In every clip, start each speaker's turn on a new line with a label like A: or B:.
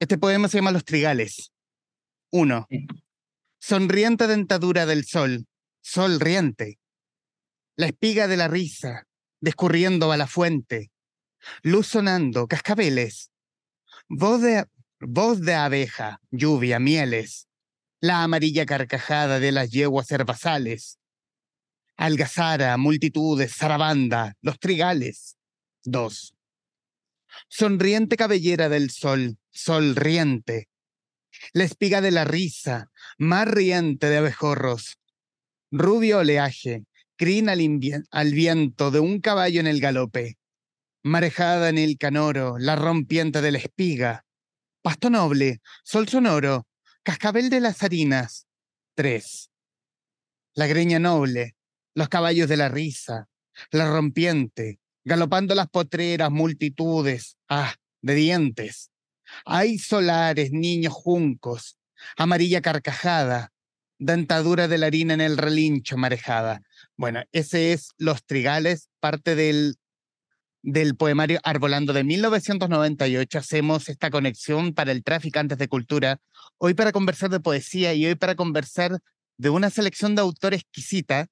A: Este poema se llama Los Trigales. Uno. Sonriente dentadura del sol, sol riente. La espiga de la risa, descurriendo a la fuente. Luz sonando, cascabeles. Voz de, voz de abeja, lluvia, mieles. La amarilla carcajada de las yeguas herbazales. Algazara, multitudes, zarabanda, los trigales. Dos. Sonriente cabellera del sol, sol riente. La espiga de la risa, más riente de abejorros. Rubio oleaje, crina al, viento de un caballo en el galope. Marejada en el canoro, la rompiente de la espiga. Pasto noble, sol sonoro, cascabel de las harinas. Tres. La greña noble, los caballos de la risa, la rompiente, galopando las potreras, multitudes, ah, de dientes. Hay solares, niños juncos, amarilla carcajada, dentadura de la harina en el relincho marejada. Bueno, ese es Los Trigales, parte del, del poemario Arbolando de 1998. Hacemos esta conexión para el Traficantes de Cultura, hoy para conversar de poesía y hoy para conversar de una selección de autores exquisita.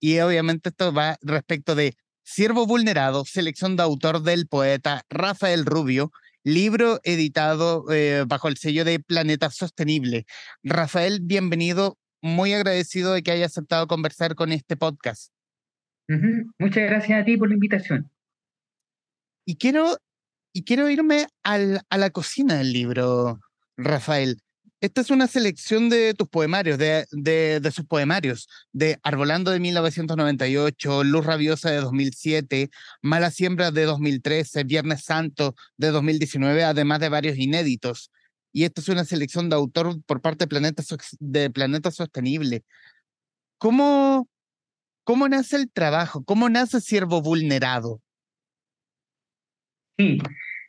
A: Y obviamente esto va respecto de Siervo Vulnerado, selección de autor del poeta Rafael Rubio, libro editado eh, bajo el sello de Planeta Sostenible. Rafael, bienvenido, muy agradecido de que haya aceptado conversar con este podcast.
B: Muchas gracias a ti por la invitación.
A: Y quiero, y quiero irme al, a la cocina del libro, Rafael. Esta es una selección de tus poemarios, de, de, sus poemarios, de Arbolando de 1998, Luz Rabiosa de 2007, Mala Siembra de 2013, Viernes Santo de 2019, además de varios inéditos. Y esta es una selección de autor por parte de Planeta, Sostenible. ¿Cómo, ¿Cómo nace el trabajo? ¿Cómo nace Siervo Vulnerado?
B: Sí,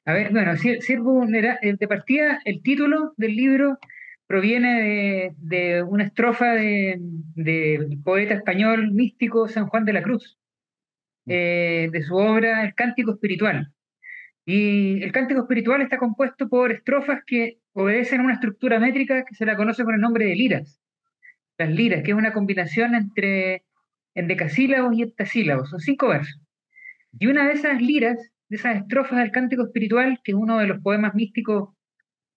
B: a ver, bueno, Siervo Vulnerado, eh, de partida, el título del libro proviene de, una estrofa del poeta español místico San Juan de la Cruz, mm. eh, de su obra El Cántico Espiritual. Y el cántico espiritual está compuesto por estrofas que obedecen a una estructura métrica que se la conoce con el nombre de liras. Las liras, que es una combinación entre endecasílabos y heptasílabos, son cinco versos. Y una de esas liras, de esas estrofas del cántico espiritual, que es uno de los poemas místicos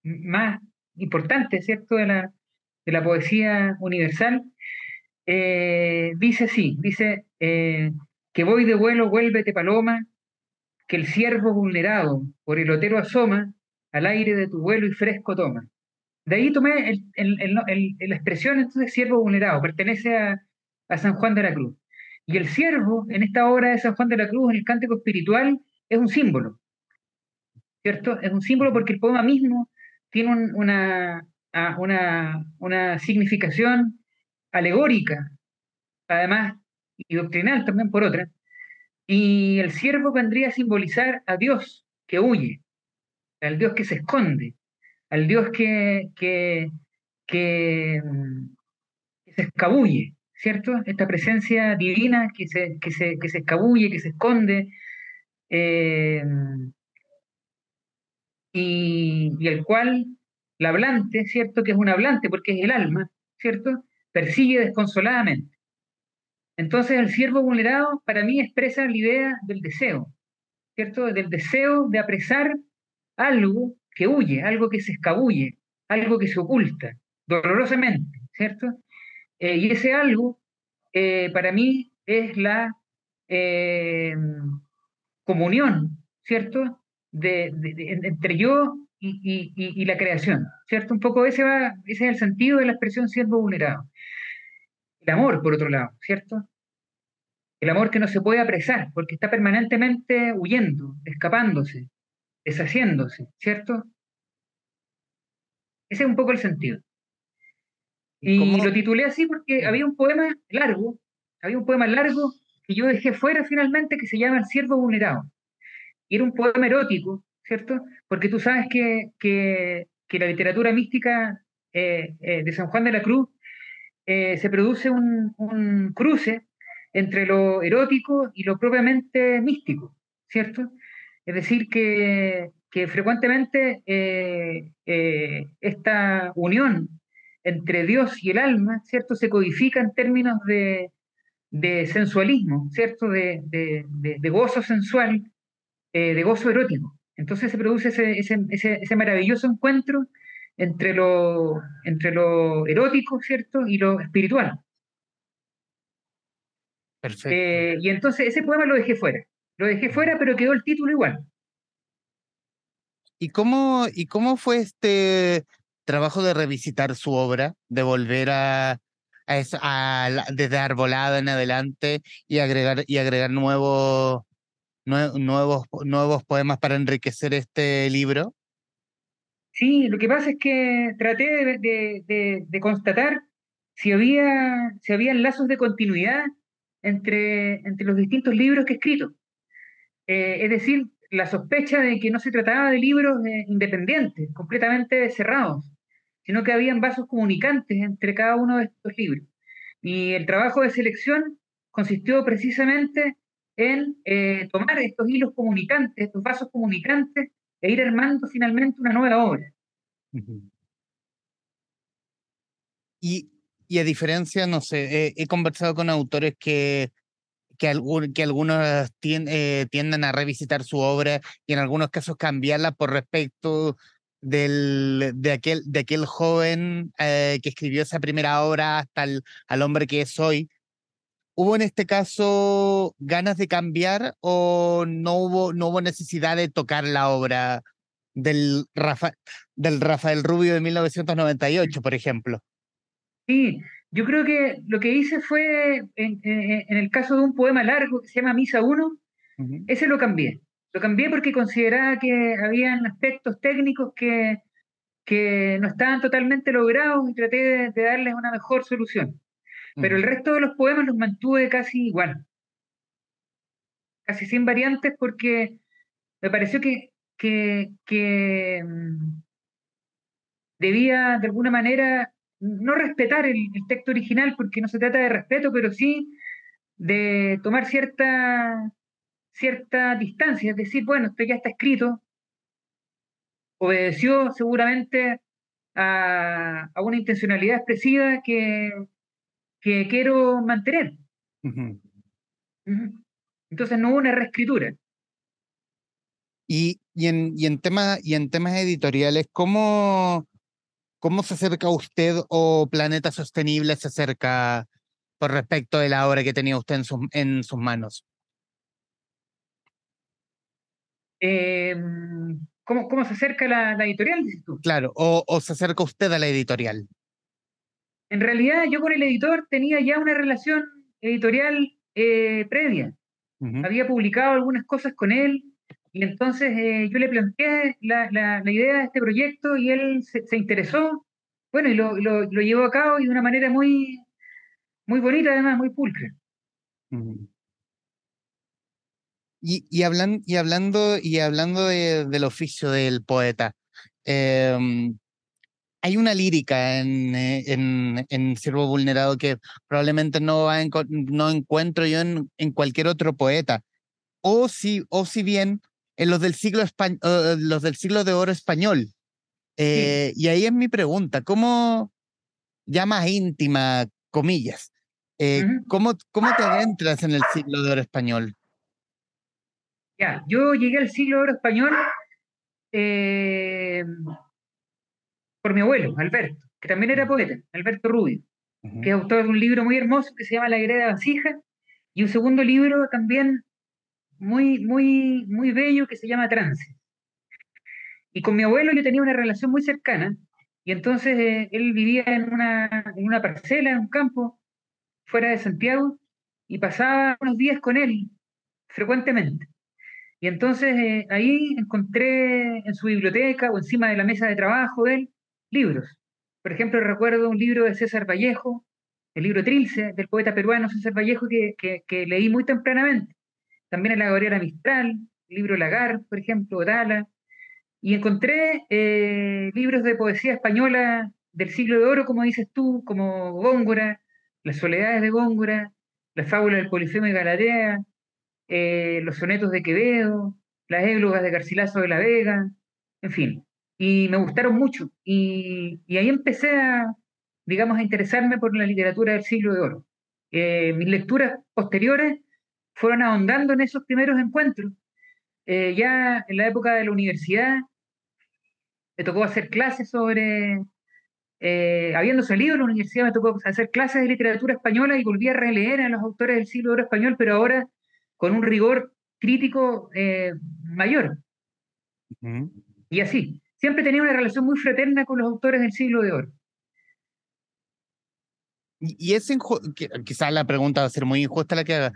B: más importante, ¿cierto?, de la, de la poesía universal, eh, dice así, dice, eh, que voy de vuelo, vuélvete paloma, que el ciervo vulnerado por el otero asoma, al aire de tu vuelo y fresco toma. De ahí tomé el, la expresión entonces ciervo vulnerado, pertenece a, a San Juan de la Cruz. Y el ciervo, en esta obra de San Juan de la Cruz, en el cántico espiritual, es un símbolo, ¿cierto? Es un símbolo porque el poema mismo tiene una, una, una significación alegórica, además, y doctrinal también por otra. Y el siervo vendría a simbolizar a Dios que huye, al Dios que se esconde, al Dios que, que, que, se escabulle, ¿cierto? Esta presencia divina que se, que se, que se escabulle, que se esconde, eh, y, el cual la hablante, ¿cierto? Que es un hablante porque es el alma, ¿cierto? Persigue desconsoladamente. Entonces el siervo vulnerado para mí expresa la idea del deseo, ¿cierto? Del deseo de apresar algo que huye, algo que se escabulle, algo que se oculta dolorosamente, ¿cierto? Eh, y ese algo eh, para mí es la eh, comunión, ¿cierto? De, entre yo y, la creación, ¿cierto? Un poco ese, va, ese es el sentido de la expresión siervo vulnerado. El amor, por otro lado, ¿cierto? El amor que no se puede apresar, porque está permanentemente huyendo, escapándose, deshaciéndose, ¿cierto? Ese es un poco el sentido. Y lo titulé así porque había un poema largo, había un poema largo que yo dejé fuera finalmente que se llama El siervo vulnerado. Y era un poema erótico, ¿cierto? Porque tú sabes que, que, la literatura mística eh, eh, de San Juan de la Cruz eh, se produce un, cruce entre lo erótico y lo propiamente místico, ¿cierto? Es decir, que, que frecuentemente esta unión entre Dios y el alma, ¿cierto? Se codifica en términos de, sensualismo, ¿cierto? De, gozo sensual, eh, de gozo erótico. Entonces se produce ese, maravilloso encuentro entre lo, entre lo erótico, ¿cierto? Y lo espiritual. Perfecto. y entonces ese poema lo dejé fuera. Lo dejé fuera, pero quedó el título igual.
A: ¿Y cómo, ¿Y cómo fue este trabajo de revisitar su obra, de volver a, a, eso, a desde Arbolada en adelante y agregar, y agregar nuevos, nuevos, nuevos poemas para enriquecer este libro?
B: Sí, lo que pasa es que traté de, de, constatar si había, si había lazos de continuidad entre, entre los distintos libros que he escrito. Eh, es decir, la sospecha de que no se trataba de libros eh, independientes, completamente cerrados, sino que habían vasos comunicantes entre cada uno de estos libros. Y el trabajo de selección consistió precisamente en eh, tomar estos hilos comunicantes, estos vasos comunicantes, e ir armando finalmente una nueva obra.
A: y, y, a diferencia, no sé, he conversado con autores que que, que algunos eh, tienden a revisitar su obra y en algunos casos cambiarla por respecto del, de, aquel, de aquel joven eh, que escribió esa primera obra hasta el al hombre que es hoy. ¿Hubo en este caso ganas de cambiar o no hubo, no hubo necesidad de tocar la obra del, Rafa, del Rafael Rubio de 1998, por ejemplo?
B: Sí, yo creo que lo que hice fue, en, el caso de un poema largo que se llama Misa 1, ese lo cambié. Lo cambié porque consideraba que habían aspectos técnicos que, que no estaban totalmente logrados y traté de, darles una mejor solución. Pero el resto de los poemas los mantuve casi igual. Casi sin variantes porque me pareció que, que, que mm, debía de alguna manera no respetar el, texto original, porque no se trata de respeto, pero sí de tomar cierta, cierta distancia, es decir, bueno, esto ya está escrito, obedeció seguramente a, una intencionalidad expresiva que, que quiero mantener. Entonces no hubo una reescritura.
A: Y, y, en, y, en temas, y en temas editoriales, ¿cómo, ¿Cómo se acerca usted o Planeta Sostenible se acerca por respecto de la obra que tenía usted en, sus, en sus manos?
B: Em, ¿cómo, ¿cómo, se acerca la, editorial, dices tú?
A: Claro, o, o, se acerca usted a la editorial.
B: En realidad, yo con el editor tenía ya una relación editorial eh, previa. Había publicado algunas cosas con él, y entonces eh, yo le planteé la, la, idea de este proyecto y él se, interesó, bueno, y lo, lo, lo, llevó a cabo y de una manera muy, muy bonita, además, muy pulcra.
A: Y, y, hablan, y hablando, y hablando de, del oficio del poeta, em, hay una lírica en, eh, en, en Siervo Vulnerado que probablemente no, va no encuentro yo en, en cualquier otro poeta. O si, o si bien en los del siglo, uh, los del siglo de oro español. Eh, y ahí es mi pregunta, ¿cómo, ya más íntima, comillas, eh, ¿cómo, ¿cómo te adentras en el siglo de oro español?
B: Ya, yo llegué al siglo de oro español eh, por mi abuelo, Alberto, que también era poeta, Alberto Rubio, que es autor de un libro muy hermoso que se llama La Hereda Vasija, y un segundo libro también muy, muy, muy bello que se llama Trance. Y con mi abuelo yo tenía una relación muy cercana, y entonces eh, él vivía en una, en una parcela, en un campo, fuera de Santiago, y pasaba unos días con él, frecuentemente. Y entonces eh, ahí encontré en su biblioteca o encima de la mesa de trabajo de él libros. Por ejemplo, recuerdo un libro de César Vallejo, el libro Trilce, del poeta peruano César Vallejo, que, que, leí muy tempranamente también en la Mistral, el libro Lagar, por ejemplo, Dala, y encontré eh, libros de poesía española del siglo de oro, como dices tú, como Góngora, Las soledades de Góngora, La fábula del Polifemo y Galatea, eh, los sonetos de Quevedo, las églogas de Garcilaso de la Vega, en fin. Y me gustaron mucho. Y, ahí empecé a, digamos, a interesarme por la literatura del siglo de oro. Eh, mis lecturas posteriores fueron ahondando en esos primeros encuentros. Eh, ya en la época de la universidad me tocó hacer clases sobre, eh, habiendo salido de la universidad, me tocó hacer clases de literatura española y volví a releer a los autores del siglo de oro español, pero ahora con un rigor crítico eh, mayor. Y así, siempre tenía una relación muy fraterna con los autores del siglo de oro.
A: Y es quizás la pregunta va a ser muy injusta la que haga.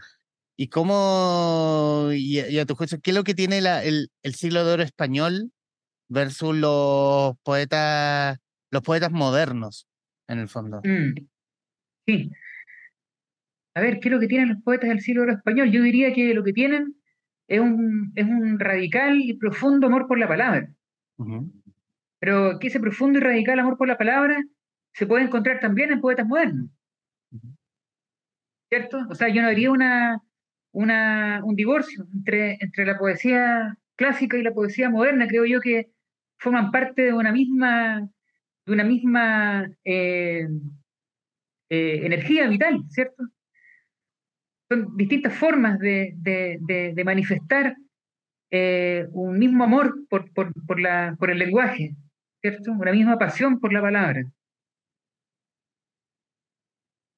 A: ¿Y cómo, y, a tu juicio, qué es lo que tiene el, el siglo de oro español versus los poetas, los poetas modernos, en el fondo. Mm.
B: Sí. A ver, ¿qué es lo que tienen los poetas del siglo español? Yo diría que lo que tienen es un, es un radical y profundo amor por la palabra. Pero que ese profundo y radical amor por la palabra se puede encontrar también en poetas modernos. ¿Cierto? O sea, yo no haría una, una, un divorcio entre, entre la poesía clásica y la poesía moderna. Creo yo que forman parte de una misma, de una misma eh, eh, energía vital, ¿cierto? Son distintas formas de, manifestar eh, un mismo amor por, por, la, por el lenguaje, ¿cierto? Una misma pasión por la palabra.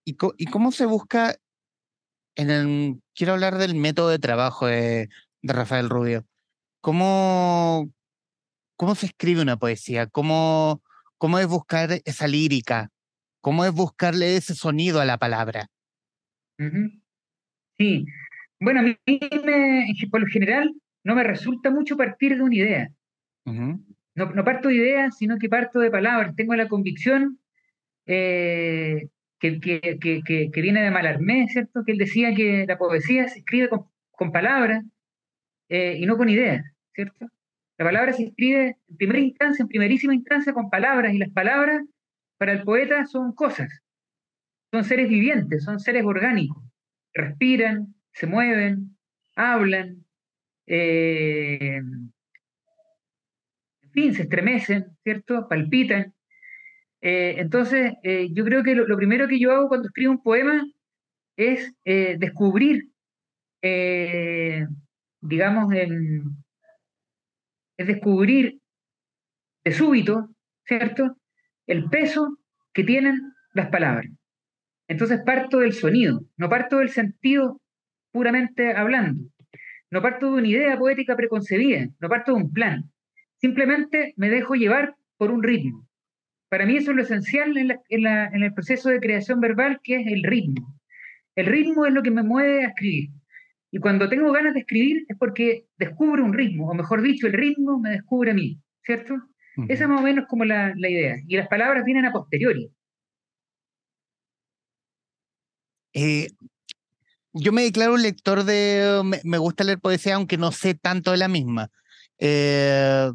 A: ¿Y, y cómo se busca en el... Quiero hablar del método de trabajo de, de Rafael Rubio. ¿Cómo, ¿Cómo se escribe una poesía? ¿Cómo, ¿Cómo es buscar esa lírica? ¿Cómo es buscarle ese sonido a la palabra?
B: Sí. Bueno, a mí por lo general no me resulta mucho partir de una idea. no, no, parto de ideas, sino que parto de palabras. Tengo la convicción eh, que, que, que, viene de Malarmé, ¿cierto? Que él decía que la poesía se escribe con, palabras eh, y no con ideas, ¿cierto? La palabra se escribe en primera instancia, en primerísima instancia, con palabras, y las palabras para el poeta son cosas, son seres vivientes, son seres orgánicos, respiran, se mueven, hablan, eh, en fin, se estremecen, ¿cierto? Palpitan. Eh, entonces, eh, yo creo que lo, primero que yo hago cuando escribo un poema es descubrir, digamos, es descubrir de súbito, ¿cierto?, el peso que tienen las palabras. Entonces parto del sonido, no parto del sentido puramente hablando, no parto de una idea poética preconcebida, no parto de un plan, simplemente me dejo llevar por un ritmo. Para mí eso es lo esencial en, en el proceso de creación verbal, que es el ritmo. El ritmo es lo que me mueve a escribir. Y cuando tengo ganas de escribir es porque descubro un ritmo, o mejor dicho, el ritmo me descubre a mí, ¿cierto? Esa es más o menos como la, idea. Y las palabras vienen a posteriori.
A: Eh, yo me declaro un lector de. Me, gusta leer poesía, aunque no sé tanto de la misma. Eh,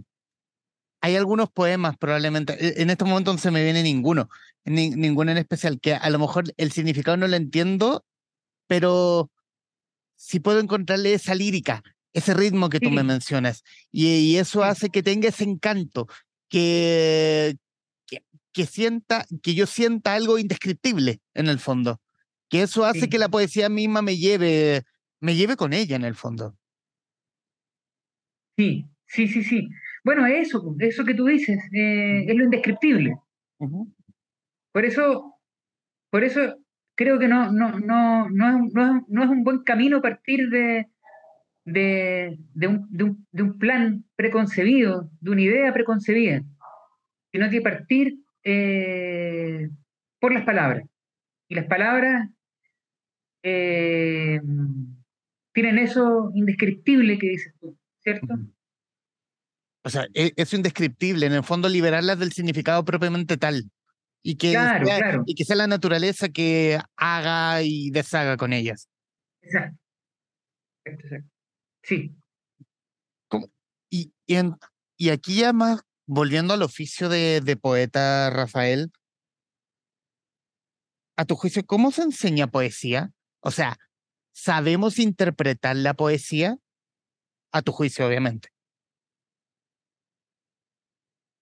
A: hay algunos poemas, probablemente. E, en este momento no se me viene ninguno, ninguno en especial, que a lo mejor el significado no lo entiendo, pero si puedo encontrarle esa lírica, ese ritmo que tú me mencionas. Y, eso hace que tenga ese encanto, que, que, sienta, que yo sienta algo indescriptible en el fondo. Que eso hace que la poesía misma me lleve, me lleve con ella en el fondo.
B: Sí, sí, sí, sí. Bueno, eso, eso que tú dices, eh, es lo indescriptible. Por eso, por eso creo que no, no, no, no, es, no, es, un buen camino partir de, de, de, un, de, un, plan preconcebido, de una idea preconcebida, sino que partir eh, por las palabras. Y las palabras eh, tienen eso indescriptible que dices tú, ¿cierto?
A: O sea, e, es indescriptible, en el fondo liberarlas del significado propiamente tal y que, sea, y que sea la naturaleza que haga y deshaga con ellas.
B: Exacto. Exacto. Sí.
A: Y, y, aquí ya más, volviendo al oficio de, de poeta Rafael, a tu juicio, ¿cómo se enseña poesía? O sea, ¿sabemos interpretar la poesía? a tu juicio, obviamente.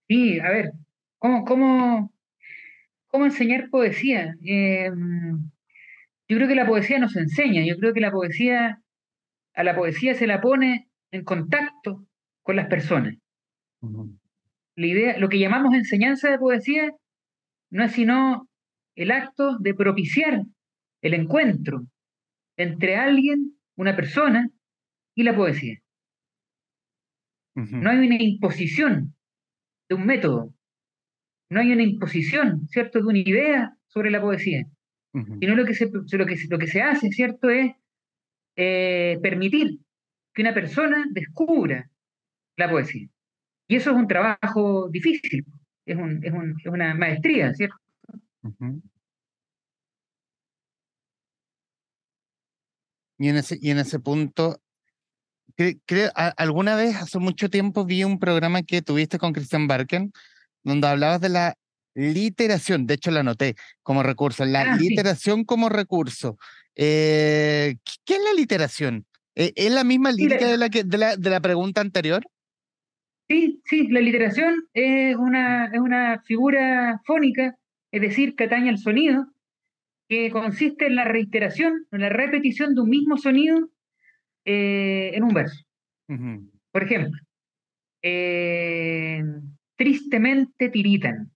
B: Sí, a ver, ¿cómo, cómo, cómo enseñar poesía? Eh, yo creo que la poesía nos enseña, yo creo que la poesía, a la poesía se la pone en contacto con las personas. La idea, lo que llamamos enseñanza de poesía no es sino el acto de propiciar el encuentro entre alguien, una persona, y la poesía. No hay una imposición de un método, no hay una imposición, ¿cierto?, de una idea sobre la poesía, sino lo que, se, lo, que, lo que se hace, ¿cierto?, es eh, permitir que una persona descubra la poesía. Y eso es un trabajo difícil, es, un, es, un, es una maestría, ¿cierto?
A: Y en ese, y en ese punto, creo, alguna vez, hace mucho tiempo, vi un programa que tuviste con Christian Barken, donde hablabas de la literación, de hecho la anoté como recurso, la ah, literación como recurso. Eh, ¿Qué es la literación? ¿E, ¿Es la misma lírica de, la que, de, la, de la pregunta anterior?
B: Sí, sí, la literación es una, es una figura fónica, es decir, que atañe al sonido, que consiste en la reiteración, en la repetición de un mismo sonido eh, en un verso. Por ejemplo, eh, tristemente tiritan.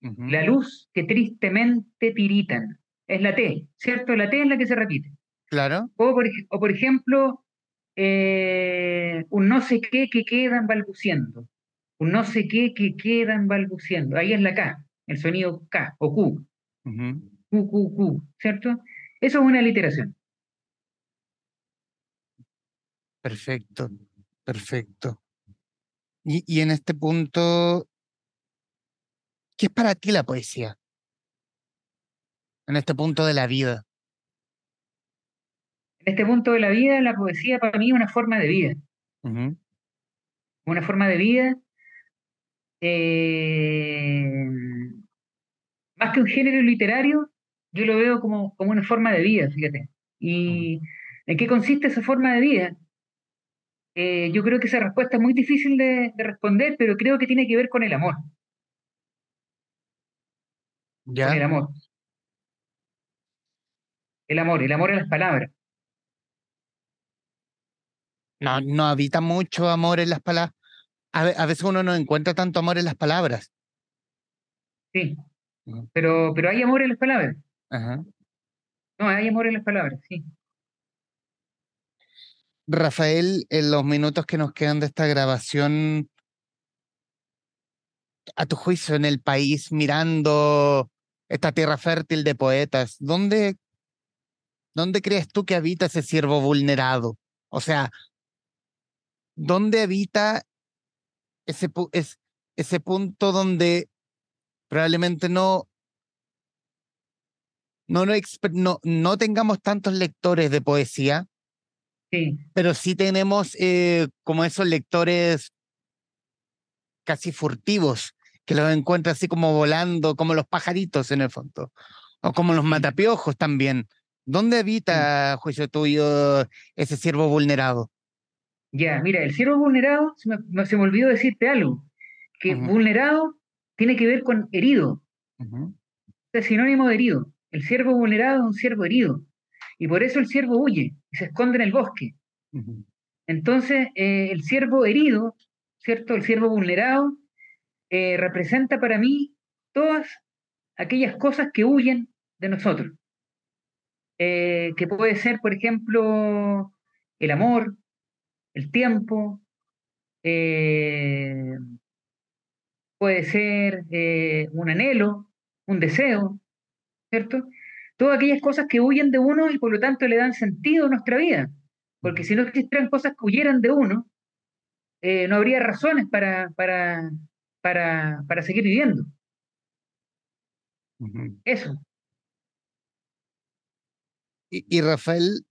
B: La luz que tristemente tiritan. Es la T, ¿cierto? La T es la que se repite.
A: Claro.
B: O por, o por ejemplo, eh, un no sé qué que quedan balbuciendo. Un no sé qué que quedan balbuciendo. Ahí es la K, el sonido K o Q. Q, Q, Q, ¿cierto? Eso es una literación.
A: Perfecto, perfecto. Y, y en este punto, ¿qué es para ti la poesía? En este punto de la vida
B: en este punto de la vida, la poesía para mí es una forma de vida. Una forma de vida eh, más que un género literario, yo lo veo como, como una forma de vida, fíjate. ¿Y en qué consiste esa forma de vida? Eh, yo creo que esa respuesta es muy difícil de, responder, pero creo que tiene que ver con el amor.
A: ¿Ya?
B: el amor. El amor, el amor a las palabras.
A: No, no habita mucho amor en las palabras. A, veces uno no encuentra tanto amor en las palabras.
B: Sí, pero, pero hay amor en las palabras. Ajá. No, hay amor en las palabras, sí.
A: Rafael, en los minutos que nos quedan de esta grabación, a tu juicio, en el país, mirando esta tierra fértil de poetas, ¿dónde, dónde crees tú que habita ese siervo vulnerado? O sea, ¿dónde habita ese, es, ese punto donde probablemente no, no, no, no, tengamos tantos lectores de poesía,
B: sí.
A: pero sí tenemos eh, como esos lectores casi furtivos, que los encuentra así como volando, como los pajaritos en el fondo, o como los matapiojos también. ¿Dónde habita, juicio tuyo, ese siervo vulnerado?
B: Ya, mira, el ciervo vulnerado, se me, se me olvidó decirte algo, que vulnerado tiene que ver con herido. Es sinónimo de herido. El ciervo vulnerado es un ciervo herido. Y por eso el ciervo huye y se esconde en el bosque. Entonces, eh, el ciervo herido, ¿cierto? El ciervo vulnerado eh, representa para mí todas aquellas cosas que huyen de nosotros. Eh, que puede ser, por ejemplo, el amor, el tiempo, eh, puede ser eh, un anhelo, un deseo, ¿cierto? Todas aquellas cosas que huyen de uno y por lo tanto le dan sentido a nuestra vida. Porque si no existieran cosas que huyeran de uno, eh, no habría razones para, para, para, para seguir viviendo. Eso.
A: Y, y Rafael,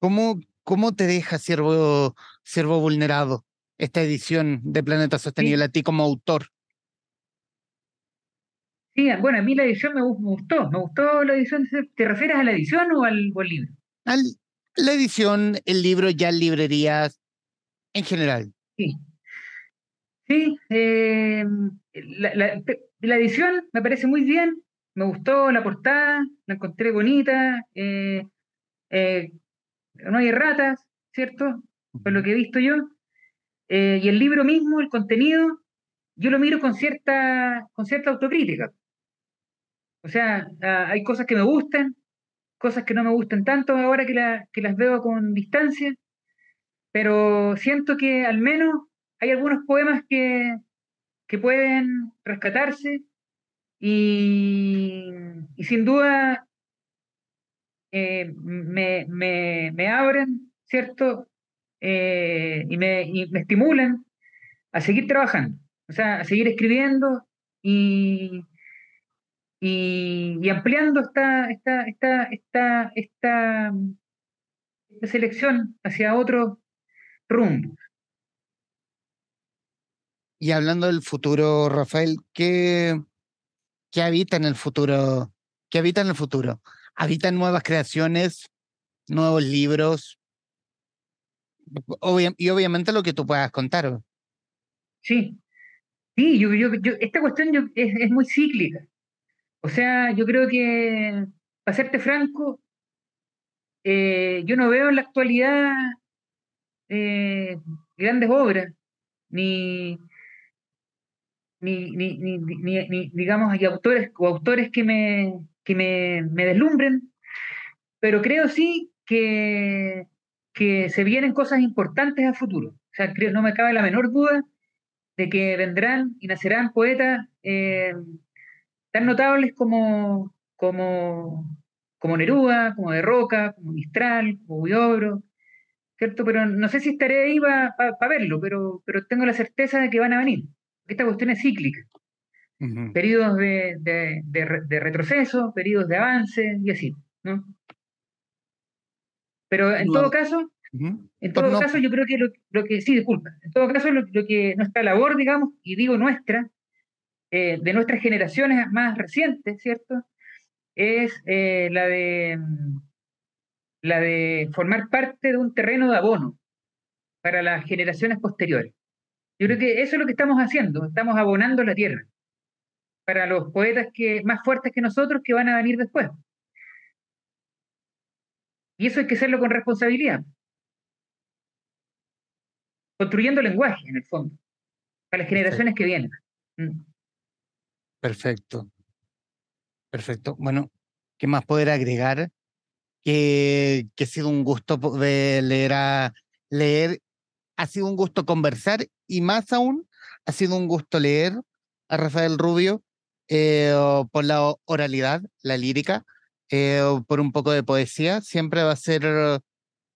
A: ¿cómo, ¿Cómo te deja Siervo, Siervo Vulnerado esta edición de Planeta Sostenible a ti como autor?
B: Sí, bueno, a mí la edición me, gustó, me gustó la edición. ¿Te refieres a la edición o al, libro?
A: Al, la edición, el libro ya en librerías en general.
B: Sí. Sí, em, la, edición me parece muy bien, me gustó la portada, la encontré bonita, eh, eh, no hay ratas, ¿cierto? Por lo que he visto yo. Eh, y el libro mismo, el contenido, yo lo miro con cierta, con cierta autocrítica. O sea, ah, hay cosas que me gustan, cosas que no me gustan tanto ahora que, las veo con distancia, pero siento que al menos hay algunos poemas que, pueden rescatarse y, sin duda eh, me, abren, ¿cierto? Eh, y, me, y me estimulan a seguir trabajando, o sea, a seguir escribiendo y, y, ampliando esta, esta, esta, esta, esta, selección hacia otro rumbo.
A: Y hablando del futuro, Rafael, ¿qué, qué habita en el futuro? ¿Qué habita en el futuro? ¿Habitan nuevas creaciones, nuevos libros? y obviamente lo que tú puedas contar.
B: Sí, sí, yo, yo, esta cuestión es, es, muy cíclica. O sea, yo creo que, para serte franco, eh, yo no veo en la actualidad eh, grandes obras, ni, ni, ni, digamos, hay autores o autores que me, que me, me deslumbren, pero creo sí que, que se vienen cosas importantes a futuro. O sea, no me cabe la menor duda de que vendrán y nacerán poetas eh, tan notables como, como, como Neruda, como De Roca, como Mistral, como Huidobro, ¿cierto? Pero no sé si estaré ahí para verlo, pero, pero tengo la certeza de que van a venir. Esta cuestión es cíclica. Periodos de, de, retroceso, periodos de avance y así, ¿no? Pero en todo caso, en todo caso, yo creo que lo, que, sí, disculpa, en todo caso, lo, que nuestra labor, digamos, y digo nuestra, eh, de nuestras generaciones más recientes, ¿cierto? Es eh, la, de, la de formar parte de un terreno de abono para las generaciones posteriores. Yo creo que eso es lo que estamos haciendo, estamos abonando la tierra para los poetas que, más fuertes que nosotros que van a venir después. Y eso hay que hacerlo con responsabilidad. Construyendo lenguaje, en el fondo, para las generaciones que vienen. Mm.
A: Perfecto. Perfecto. Bueno, ¿qué más poder agregar? Que, que ha sido un gusto leer a ha sido un gusto conversar y más aún ha sido un gusto leer a Rafael Rubio eh, por la oralidad, la lírica, eh, por un poco de poesía. Siempre va a ser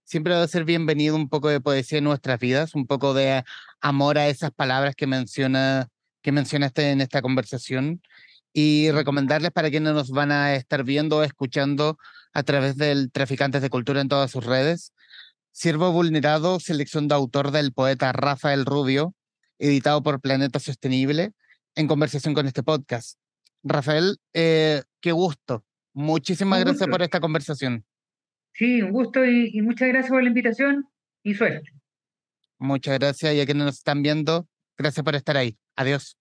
A: siempre va a ser bienvenido un poco de poesía en nuestras vidas, un poco de amor a esas palabras que menciona que mencionaste en esta conversación y recomendarles para quienes nos van a estar viendo o escuchando a través del Traficantes de Cultura en todas sus redes. Siervo Vulnerado, selección de autor del poeta Rafael Rubio, editado por Planeta Sostenible, en conversación con este podcast. Rafael, eh, qué gusto. Muchísimas gracias por esta conversación.
B: Sí, un gusto y, y muchas gracias por la invitación y suerte.
A: Muchas gracias y a quienes nos están viendo, gracias por estar ahí. Adiós.